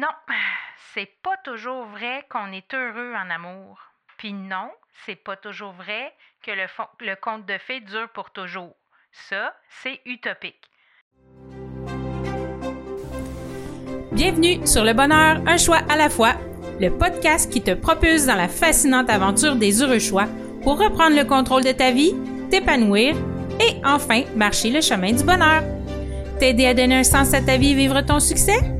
Non, c'est pas toujours vrai qu'on est heureux en amour. Puis non, c'est pas toujours vrai que le, conte de fées dure pour toujours. Ça, c'est utopique. Bienvenue sur Le Bonheur, un choix à la fois, le podcast qui te propulse dans la fascinante aventure des heureux choix pour reprendre le contrôle de ta vie, t'épanouir et enfin marcher le chemin du bonheur. T'aider à donner un sens à ta vie et vivre ton succès,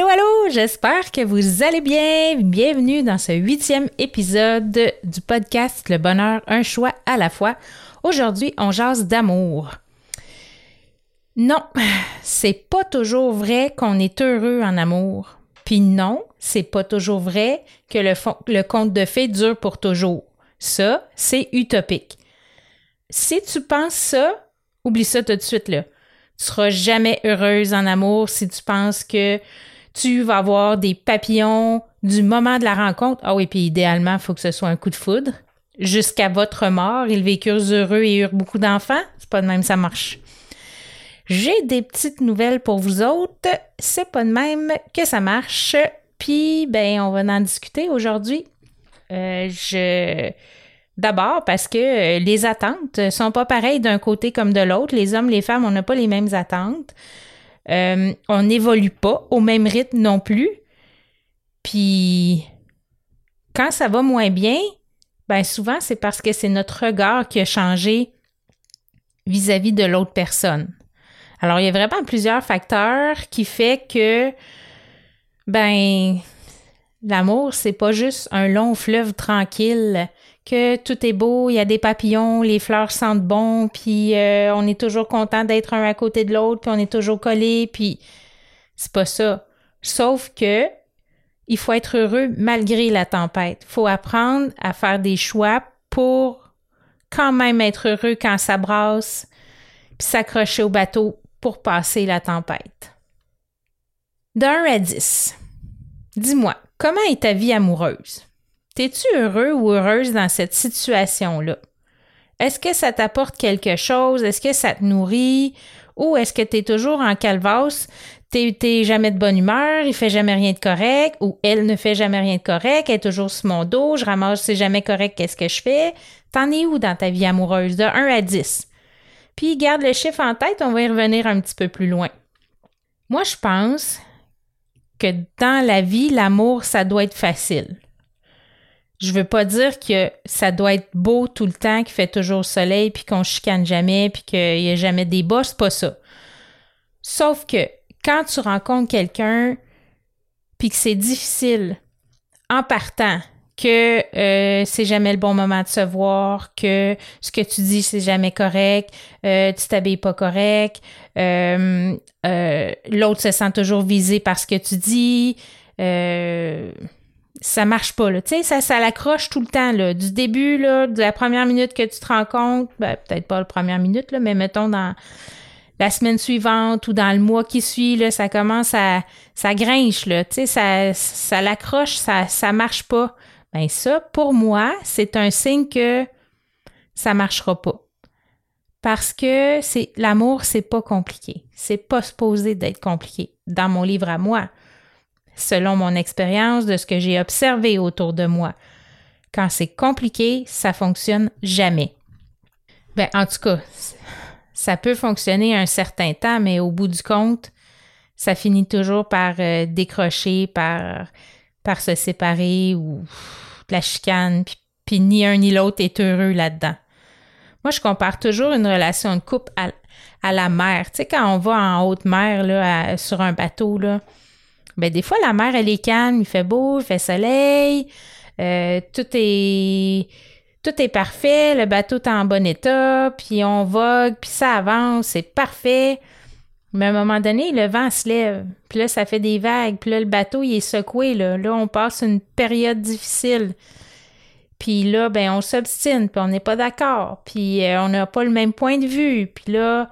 Allô, allô! J'espère que vous allez bien. Bienvenue dans ce huitième épisode du podcast Le bonheur, un choix à la fois. Aujourd'hui, on jase d'amour. Non, c'est pas toujours vrai qu'on est heureux en amour. Puis non, c'est pas toujours vrai que le, le conte de fées dure pour toujours. Ça, c'est utopique. Si tu penses ça, oublie ça tout de suite là. Tu seras jamais heureuse en amour si tu penses que tu vas avoir des papillons du moment de la rencontre. Ah oui, puis idéalement, il faut que ce soit un coup de foudre. Jusqu'à votre mort, ils vécurent heureux et eurent beaucoup d'enfants. C'est pas de même, ça marche. J'ai des petites nouvelles pour vous autres. C'est pas de même que ça marche. Puis, ben, on va en discuter aujourd'hui. Euh, je D'abord parce que euh, les attentes sont pas pareilles d'un côté comme de l'autre. Les hommes, les femmes, on n'a pas les mêmes attentes. Euh, on n'évolue pas au même rythme non plus. Puis quand ça va moins bien, ben souvent c'est parce que c'est notre regard qui a changé vis-à-vis de l'autre personne. Alors il y a vraiment plusieurs facteurs qui fait que ben l'amour c'est pas juste un long fleuve tranquille que tout est beau, il y a des papillons, les fleurs sentent bon, puis euh, on est toujours content d'être un à côté de l'autre, puis on est toujours collé, puis c'est pas ça. Sauf que il faut être heureux malgré la tempête. Il faut apprendre à faire des choix pour quand même être heureux quand ça brasse, puis s'accrocher au bateau pour passer la tempête. D'un à 10. Dis-moi, comment est ta vie amoureuse? T'es-tu heureux ou heureuse dans cette situation-là? Est-ce que ça t'apporte quelque chose? Est-ce que ça te nourrit? Ou est-ce que tu es toujours en calvasse? T'es jamais de bonne humeur, il fait jamais rien de correct, ou elle ne fait jamais rien de correct, elle est toujours sur mon dos, je ramasse, c'est jamais correct, qu'est-ce que je fais? T'en es où dans ta vie amoureuse, de 1 à 10? Puis garde le chiffre en tête, on va y revenir un petit peu plus loin. Moi, je pense que dans la vie, l'amour, ça doit être facile. Je veux pas dire que ça doit être beau tout le temps, qu'il fait toujours soleil, puis qu'on chicane jamais, puis qu'il y a jamais des bas, c'est pas ça. Sauf que quand tu rencontres quelqu'un, puis que c'est difficile en partant, que euh, c'est jamais le bon moment de se voir, que ce que tu dis c'est jamais correct, euh, tu t'habilles pas correct, euh, l'autre se sent toujours visé par ce que tu dis ça marche pas. Là. Tu sais, ça, ça l'accroche tout le temps. Là. Du début, là, de la première minute que tu te rends compte, ben, peut-être pas la première minute, là, mais mettons dans la semaine suivante ou dans le mois qui suit, là, ça commence à. ça grinche, là. Tu sais, ça, ça l'accroche, ça, ça marche pas. Ben ça, pour moi, c'est un signe que ça marchera pas. Parce que c'est l'amour, c'est pas compliqué. C'est pas supposé d'être compliqué. Dans mon livre à moi, selon mon expérience, de ce que j'ai observé autour de moi. Quand c'est compliqué, ça fonctionne jamais. Ben, en tout cas, ça peut fonctionner un certain temps, mais au bout du compte, ça finit toujours par euh, décrocher, par, se séparer ou de la chicane, puis, ni un ni l'autre est heureux là-dedans. Moi, je compare toujours une relation de couple à, la mer. Tu sais, quand on va en haute mer, là, sur un bateau, là, ben, des fois, la mer, elle est calme, il fait beau, il fait soleil. euh, tout est tout est parfait, le bateau est en bon état, puis on vogue, puis ça avance, c'est parfait. Mais à un moment donné, le vent se lève, puis là, ça fait des vagues, puis là, le bateau, il est secoué, là. Là, on passe une période difficile. Puis là, ben, on s'obstine, puis on n'est pas d'accord, puis euh, on n'a pas le même point de vue, puis là,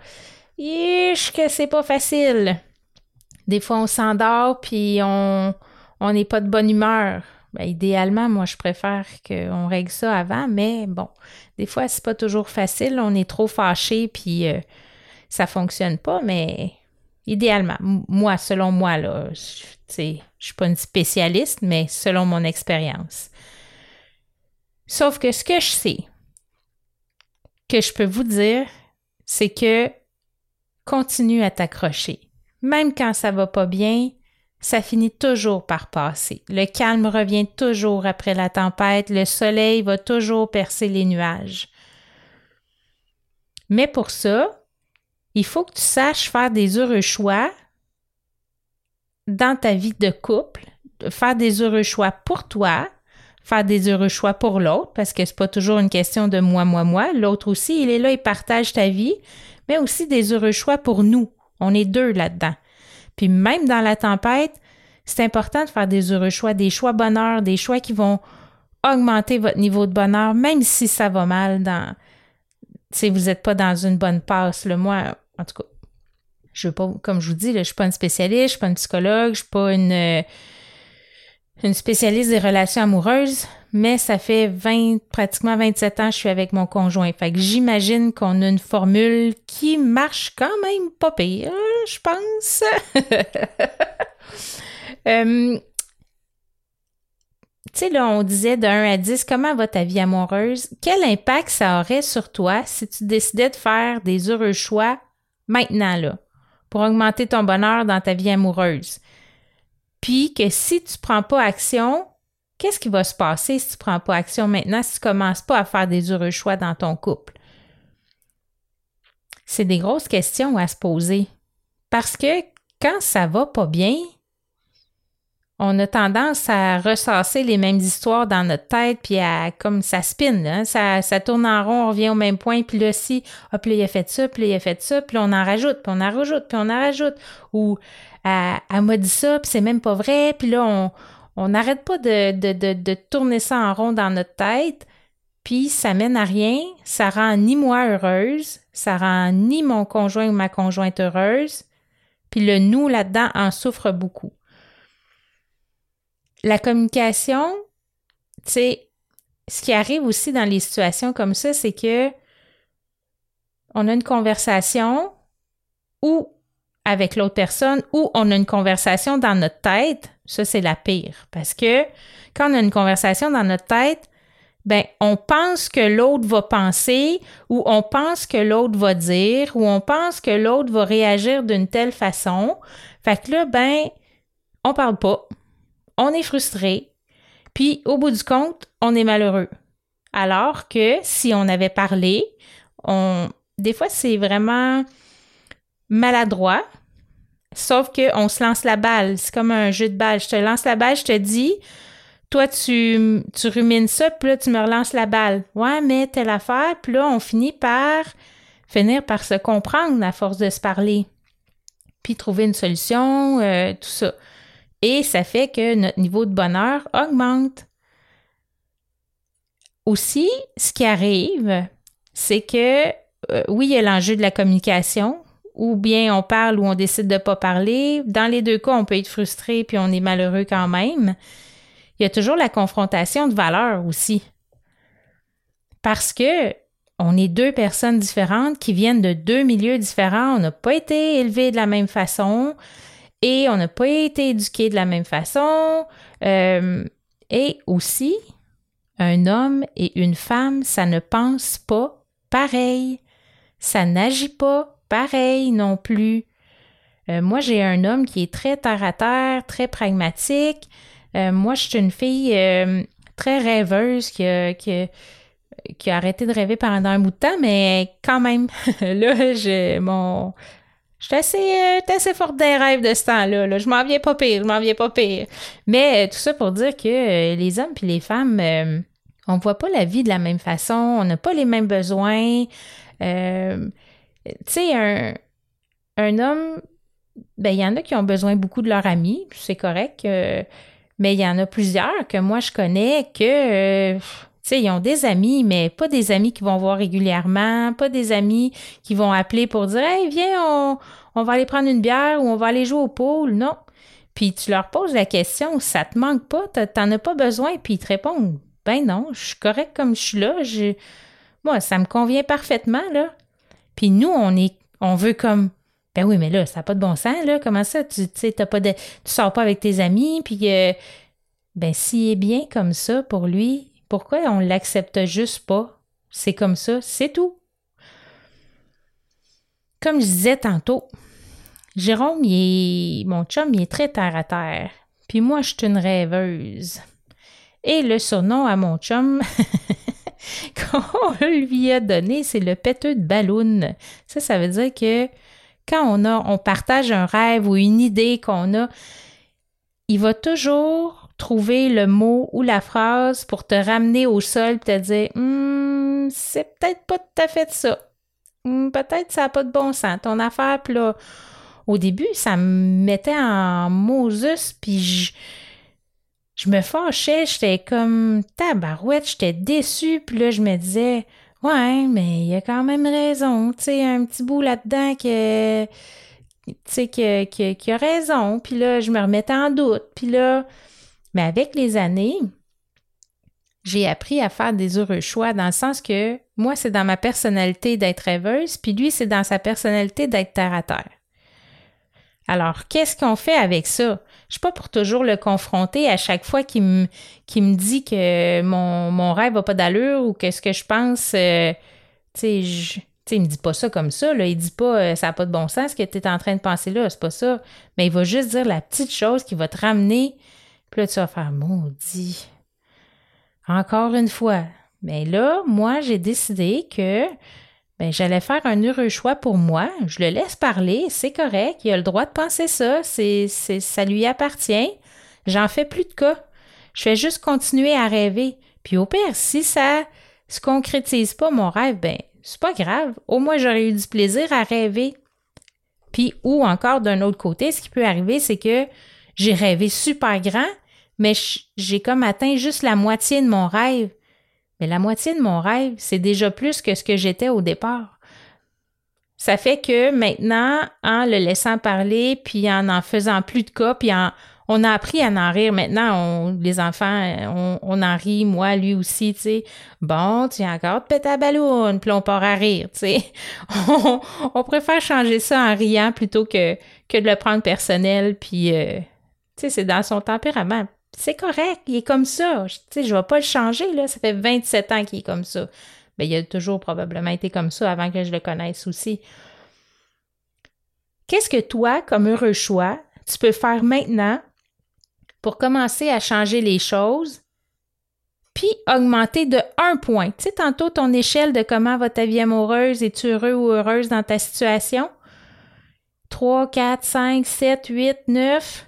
ish, que c'est pas facile. Des fois, on s'endort, puis on n'est pas de bonne humeur. Ben, idéalement, moi, je préfère qu'on règle ça avant, mais bon, des fois, c'est pas toujours facile. On est trop fâché, puis euh, ça fonctionne pas, mais idéalement, moi, selon moi, là, je suis pas une spécialiste, mais selon mon expérience. Sauf que ce que je sais, que je peux vous dire, c'est que continue à t'accrocher. Même quand ça va pas bien, ça finit toujours par passer. Le calme revient toujours après la tempête, le soleil va toujours percer les nuages. Mais pour ça, il faut que tu saches faire des heureux choix dans ta vie de couple, faire des heureux choix pour toi, faire des heureux choix pour l'autre, parce que c'est pas toujours une question de moi, moi, moi. L'autre aussi, il est là, il partage ta vie, mais aussi des heureux choix pour nous. On est deux là-dedans. Puis même dans la tempête, c'est important de faire des heureux choix, des choix bonheur, des choix qui vont augmenter votre niveau de bonheur, même si ça va mal dans, si vous n'êtes pas dans une bonne passe. Le moi, en tout cas, je veux pas, comme je vous dis, là, je suis pas une spécialiste, je suis pas une psychologue, je suis pas une, euh, une spécialiste des relations amoureuses, mais ça fait 20, pratiquement 27 ans que je suis avec mon conjoint. Fait que j'imagine qu'on a une formule qui marche quand même pas pire, je pense. euh, tu sais, là, on disait de 1 à 10, comment va ta vie amoureuse? Quel impact ça aurait sur toi si tu décidais de faire des heureux choix maintenant, là, pour augmenter ton bonheur dans ta vie amoureuse? Puis que si tu ne prends pas action, qu'est-ce qui va se passer si tu ne prends pas action maintenant, si tu ne commences pas à faire des heureux choix dans ton couple? C'est des grosses questions à se poser. Parce que quand ça va pas bien, on a tendance à ressasser les mêmes histoires dans notre tête, puis à comme ça spin, hein, ça, ça tourne en rond, on revient au même point, puis là, si, hop, là, il a fait ça, puis il a fait ça, puis là, on en rajoute, puis on en rajoute, puis on en rajoute. Ou elle, m'a dit ça, puis c'est même pas vrai, puis là, on n'arrête pas de, de, de, de, tourner ça en rond dans notre tête, puis ça mène à rien, ça rend ni moi heureuse, ça rend ni mon conjoint ou ma conjointe heureuse, puis le nous là-dedans en souffre beaucoup. La communication, tu sais, ce qui arrive aussi dans les situations comme ça, c'est que on a une conversation ou avec l'autre personne ou on a une conversation dans notre tête. Ça, c'est la pire. Parce que quand on a une conversation dans notre tête, ben, on pense que l'autre va penser ou on pense que l'autre va dire ou on pense que l'autre va réagir d'une telle façon. Fait que là, ben, on parle pas on est frustré, puis au bout du compte, on est malheureux. Alors que si on avait parlé, des fois c'est vraiment maladroit, sauf qu'on se lance la balle. C'est comme un jeu de balle. Je te lance la balle, je te dis, toi, tu, tu rumines ça, puis là, tu me relances la balle. Ouais, mais telle affaire, puis là, on finit par finir par se comprendre à force de se parler, puis trouver une solution, euh, tout ça. Et ça fait que notre niveau de bonheur augmente. Aussi, ce qui arrive, c'est que euh, oui, il y a l'enjeu de la communication, ou bien on parle ou on décide de pas parler. Dans les deux cas, on peut être frustré puis on est malheureux quand même. Il y a toujours la confrontation de valeurs aussi. Parce que on est deux personnes différentes qui viennent de deux milieux différents. On n'a pas été élevés de la même façon et on n'a pas été éduqués de la même façon. Euh, et aussi, un homme et une femme, ça ne pense pas pareil. Ça n'agit pas pareil non plus. Euh, moi, j'ai un homme qui est très terre à terre, très pragmatique. Euh, moi, je suis une fille très rêveuse qui a, arrêté de rêver pendant un bout de temps, mais quand même, là, j'ai mon Je suis assez, euh, assez forte d'un rêve de ce temps-là. Là. Je m'en viens pas pire, je m'en viens pas pire. Mais euh, tout ça pour dire que euh, les hommes puis les femmes, on voit pas la vie de la même façon, on n'a pas les mêmes besoins. Tu sais, un, un homme, ben il y en a qui ont besoin beaucoup de leur ami, c'est correct. mais il y en a plusieurs que moi je connais que sais, ils ont des amis, mais pas des amis qui vont voir régulièrement, pas des amis qui vont appeler pour dire Hey, viens, on, va aller prendre une bière ou on va aller jouer au pool. Non. Puis tu leur poses la question, ça te manque pas, t'en as pas besoin, puis ils te répondent Ben non, je suis correct comme je suis là. Moi, ça me convient parfaitement, là. Puis nous, on est on veut comme ben oui, mais là, ça n'a pas de bon sens, là. Comment ça? Tu sais, sors pas avec tes amis, puis euh, ben s'il est bien comme ça pour lui, pourquoi on l'accepte juste pas? C'est comme ça, c'est tout. Comme je disais tantôt, Jérôme, il est, mon chum, il est très terre à terre. Puis moi, je suis une rêveuse. Et le surnom à mon chum qu'on lui a donné, c'est le péteux de ballon. Ça, ça veut dire que quand on partage un rêve ou une idée qu'on a, il va toujours trouver le mot ou la phrase pour te ramener au sol et te dire hum, c'est peut-être pas tout à fait ça. Hum, peut-être ça n'a pas de bon sens. Ton affaire, puis là, au début, ça me mettait en Moses, puis je, je me fâchais, j'étais comme tabarouette, j'étais déçue, puis là, je me disais Ouais, mais il y a quand même raison, tu sais, un petit bout là-dedans que tu sais, qui, qui, a raison. Puis là, je me remettais en doute. Puis là, mais avec les années, j'ai appris à faire des heureux choix dans le sens que moi, c'est dans ma personnalité d'être rêveuse, puis lui, c'est dans sa personnalité d'être terre à terre. Alors, qu'est-ce qu'on fait avec ça? Je suis pas pour toujours le confronter à chaque fois qu'il me, dit que mon, rêve n'a pas d'allure ou que ce que je pense, euh, tu sais, il me dit pas ça comme ça, là. Il dit pas euh, ça n'a pas de bon sens ce que tu es en train de penser là, c'est pas ça. Mais il va juste dire la petite chose qui va te ramener puis là, tu vas faire maudit. Encore une fois. Mais là, moi, j'ai décidé que ben, j'allais faire un heureux choix pour moi. Je le laisse parler, c'est correct. Il a le droit de penser ça. C'est, c'est, ça lui appartient. J'en fais plus de cas. Je fais juste continuer à rêver. Puis au pire, si ça se concrétise pas mon rêve, ben, c'est pas grave. Au moins, j'aurais eu du plaisir à rêver. Puis, ou encore d'un autre côté, ce qui peut arriver, c'est que j'ai rêvé super grand, mais j'ai comme atteint juste la moitié de mon rêve. Mais la moitié de mon rêve, c'est déjà plus que ce que j'étais au départ. Ça fait que maintenant, en le laissant parler, puis en en faisant plus de cas, puis en, on a appris à en rire. Maintenant, on, les enfants, on, en rit, moi, lui aussi, tu sais. Bon, tu as encore de péter à ballon, puis on part à rire, tu sais. On, préfère changer ça en riant plutôt que, que de le prendre personnel, puis euh, sais, c'est dans son tempérament. C'est correct, il est comme ça. Tu sais, je vais pas le changer, là. Ça fait 27 ans qu'il est comme ça. Ben, il a toujours probablement été comme ça avant que je le connaisse aussi. Qu'est-ce que toi, comme heureux choix, tu peux faire maintenant pour commencer à changer les choses, puis augmenter de un point? Tu sais, tantôt, ton échelle de comment va ta vie amoureuse, es-tu heureux ou heureuse dans ta situation? 3, 4, 5, 7, 8, 9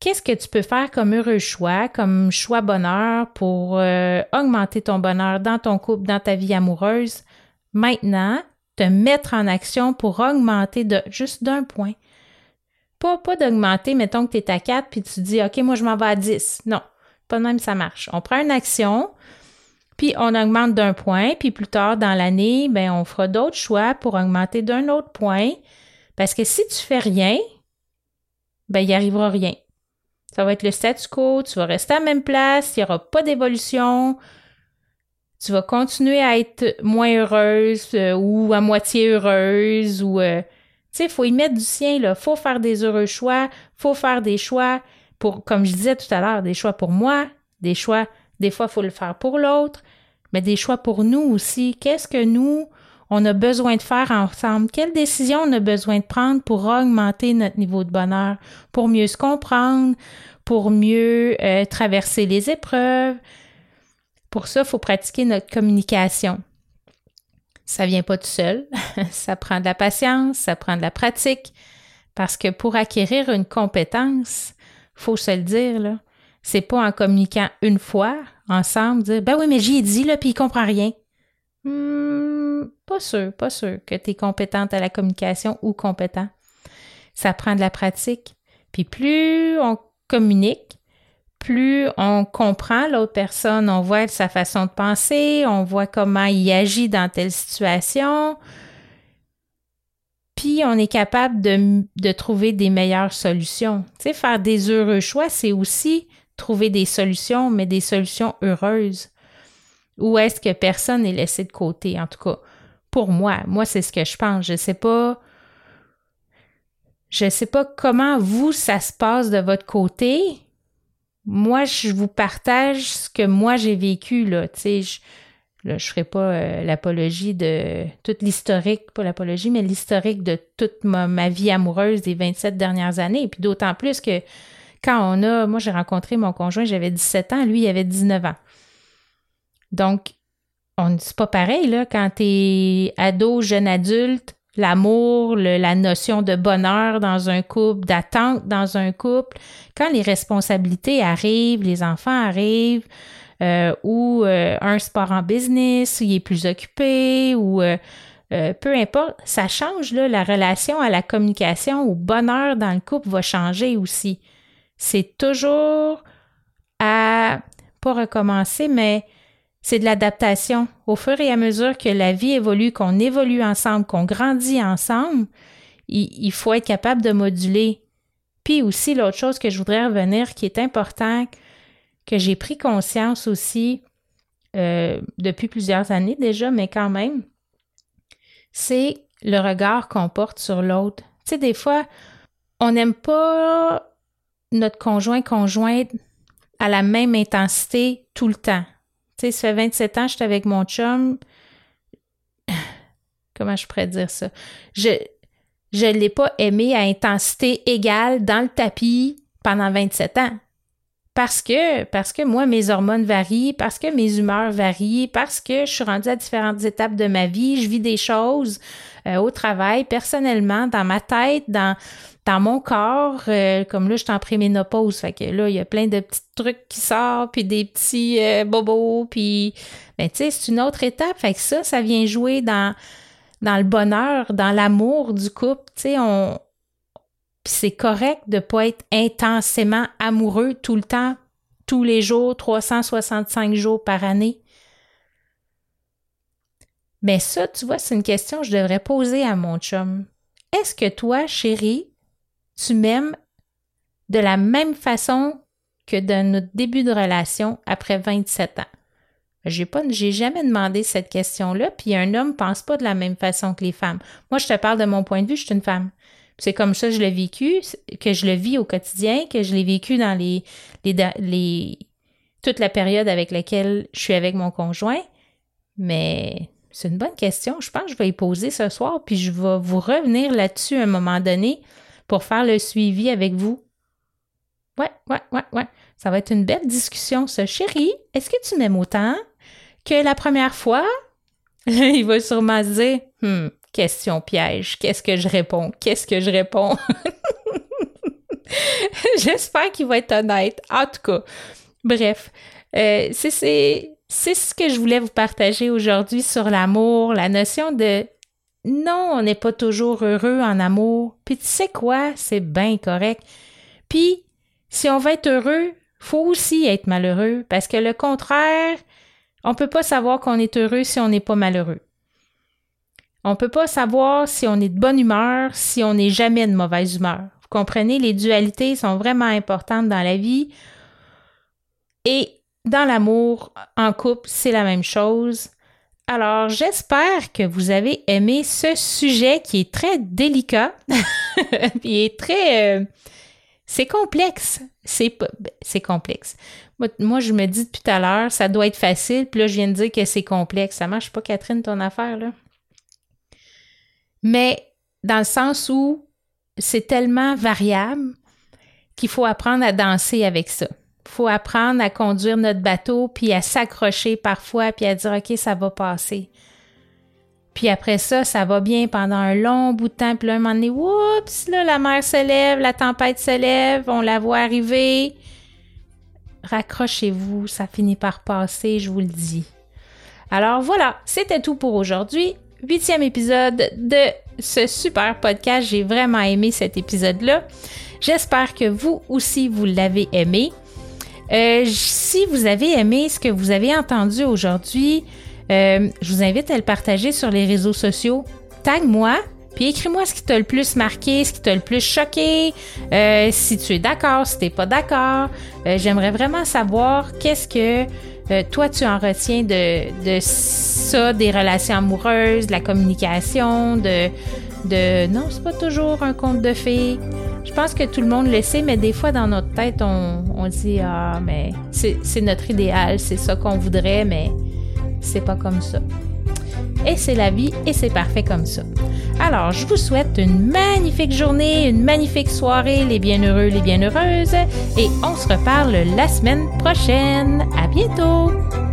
qu'est-ce que tu peux faire comme heureux choix, comme choix bonheur pour euh, augmenter ton bonheur dans ton couple, dans ta vie amoureuse? Maintenant, te mettre en action pour augmenter de juste d'un point. Pas, pas d'augmenter, mettons que tu es à 4 puis tu dis OK, moi je m'en vais à 10. Non, pas même ça marche. On prend une action, puis on augmente d'un point, puis plus tard dans l'année, ben on fera d'autres choix pour augmenter d'un autre point. Parce que si tu fais rien, ben il n'y arrivera rien. Ça va être le statu quo, tu vas rester à la même place, il n'y aura pas d'évolution. Tu vas continuer à être moins heureuse euh, ou à moitié heureuse ou euh, tu sais, il faut y mettre du sien là, faut faire des heureux choix, faut faire des choix pour comme je disais tout à l'heure, des choix pour moi, des choix des fois il faut le faire pour l'autre, mais des choix pour nous aussi. Qu'est-ce que nous on a besoin de faire ensemble? Quelles décisions on a besoin de prendre pour augmenter notre niveau de bonheur, pour mieux se comprendre, pour mieux euh, traverser les épreuves? Pour ça, il faut pratiquer notre communication. Ça vient pas tout seul. ça prend de la patience, ça prend de la pratique. Parce que pour acquérir une compétence, faut se le dire, là, c'est pas en communiquant une fois ensemble, dire Ben oui, mais j'y ai dit, là, puis il comprend rien. Hmm, pas sûr, pas sûr que tu es compétente à la communication ou compétent. Ça prend de la pratique. Puis plus on communique, plus on comprend l'autre personne, on voit sa façon de penser, on voit comment il agit dans telle situation, puis on est capable de, de trouver des meilleures solutions. Tu sais, faire des heureux choix, c'est aussi trouver des solutions, mais des solutions heureuses. Ou est-ce que personne n'est laissé de côté, en tout cas? Pour moi, moi, c'est ce que je pense. Je sais pas. Je sais pas comment vous, ça se passe de votre côté. Moi, je vous partage ce que moi j'ai vécu, là. Tu je, là, je ferai pas euh, l'apologie de toute l'historique, pas l'apologie, mais l'historique de toute ma, vie amoureuse des 27 dernières années. Puis d'autant plus que quand on a, moi j'ai rencontré mon conjoint, j'avais 17 ans, lui il avait 19 ans. Donc, on c'est pas pareil, là, quand t'es ado, jeune adulte, l'amour, la notion de bonheur dans un couple, d'attente dans un couple, quand les responsabilités arrivent, les enfants arrivent, euh, ou euh, un sport en business, il est plus occupé, ou euh, peu importe, ça change, là, la relation à la communication, au bonheur dans le couple va changer aussi. C'est toujours à, pas recommencer, mais c'est de l'adaptation. Au fur et à mesure que la vie évolue, qu'on évolue ensemble, qu'on grandit ensemble, il, faut être capable de moduler. Puis aussi, l'autre chose que je voudrais revenir, qui est important, que j'ai pris conscience aussi euh, depuis plusieurs années déjà, mais quand même, c'est le regard qu'on porte sur l'autre. Tu sais, des fois, on n'aime pas notre conjoint conjointe à la même intensité tout le temps. Tu sais, ça fait 27 ans, j'étais avec mon chum. Comment je pourrais dire ça? Je je ne l'ai pas aimé à intensité égale dans le tapis pendant 27 ans. Parce que, parce que moi, mes hormones varient, parce que mes humeurs varient, parce que je suis rendue à différentes étapes de ma vie, je vis des choses euh, au travail, personnellement, dans ma tête, dans, dans mon corps, euh, comme là, je suis en préménopause, fait que là, il y a plein de petits trucs qui sortent, puis des petits euh, bobos, puis, ben, tu sais, c'est une autre étape, fait que ça, ça vient jouer dans, dans le bonheur, dans l'amour du couple, tu sais, on... c'est correct de pas être intensément amoureux tout le temps, tous les jours, 365 jours par année. Mais ça, tu vois, c'est une question que je devrais poser à mon chum. Est-ce que toi, chérie, tu m'aimes de la même façon que dans notre début de relation après 27 ans? J'ai pas, j'ai jamais demandé cette question-là, puis un homme pense pas de la même façon que les femmes. Moi, je te parle de mon point de vue, je suis une femme. C'est comme ça que je l'ai vécu, que je le vis au quotidien, que je l'ai vécu dans les, les, toute la période avec laquelle je suis avec mon conjoint. Mais c'est une bonne question. Je pense que je vais y poser ce soir, puis je vais vous revenir là-dessus à un moment donné pour faire le suivi avec vous. Ouais, ouais, ouais, ouais. Ça va être une belle discussion, ce chéri. Est-ce que tu m'aimes autant que la première fois? Il va sûrement dire hmm, question piège. Qu'est-ce que je réponds? Qu'est-ce que je réponds? J'espère qu'il va être honnête. En tout cas, bref, euh, c'est ce que je voulais vous partager aujourd'hui sur l'amour, la notion de non, on n'est pas toujours heureux en amour. Puis tu sais quoi, c'est bien correct. Puis, si on veut être heureux, faut aussi être malheureux, parce que le contraire, on ne peut pas savoir qu'on est heureux si on n'est pas malheureux. On ne peut pas savoir si on est de bonne humeur si on n'est jamais de mauvaise humeur. Vous comprenez, les dualités sont vraiment importantes dans la vie. Et dans l'amour, en couple, c'est la même chose. Alors, j'espère que vous avez aimé ce sujet qui est très délicat, qui est très... Euh, c'est complexe. C'est, c'est complexe. Moi, je me dis depuis tout à l'heure, ça doit être facile, puis là, je viens de dire que c'est complexe. Ça marche pas, Catherine, ton affaire, là? Mais dans le sens où c'est tellement variable qu'il faut apprendre à danser avec ça faut apprendre à conduire notre bateau, puis à s'accrocher parfois, puis à dire, OK, ça va passer. Puis après ça, ça va bien pendant un long bout de temps. Puis là, un moment donné, oups, là, la mer se lève, la tempête se lève, on la voit arriver. Raccrochez-vous, ça finit par passer, je vous le dis. Alors voilà, c'était tout pour aujourd'hui. Huitième épisode de ce super podcast. J'ai vraiment aimé cet épisode-là. J'espère que vous aussi, vous l'avez aimé. Euh, si vous avez aimé ce que vous avez entendu aujourd'hui, euh, je vous invite à le partager sur les réseaux sociaux. Tag-moi, puis écris-moi ce qui t'a le plus marqué, ce qui t'a le plus choqué, euh, si tu es d'accord, si t'es pas d'accord. J'aimerais vraiment savoir qu'est-ce que toi tu en retiens de, ça, des relations amoureuses, de la communication, de, de non, c'est pas toujours un conte de fées. Je pense que tout le monde le sait, mais des fois dans notre tête, on, on dit Ah, mais c'est notre idéal, c'est ça qu'on voudrait, mais c'est pas comme ça. Et c'est la vie et c'est parfait comme ça. Alors, je vous souhaite une magnifique journée, une magnifique soirée, les bienheureux, les bienheureuses, et on se reparle la semaine prochaine. À bientôt!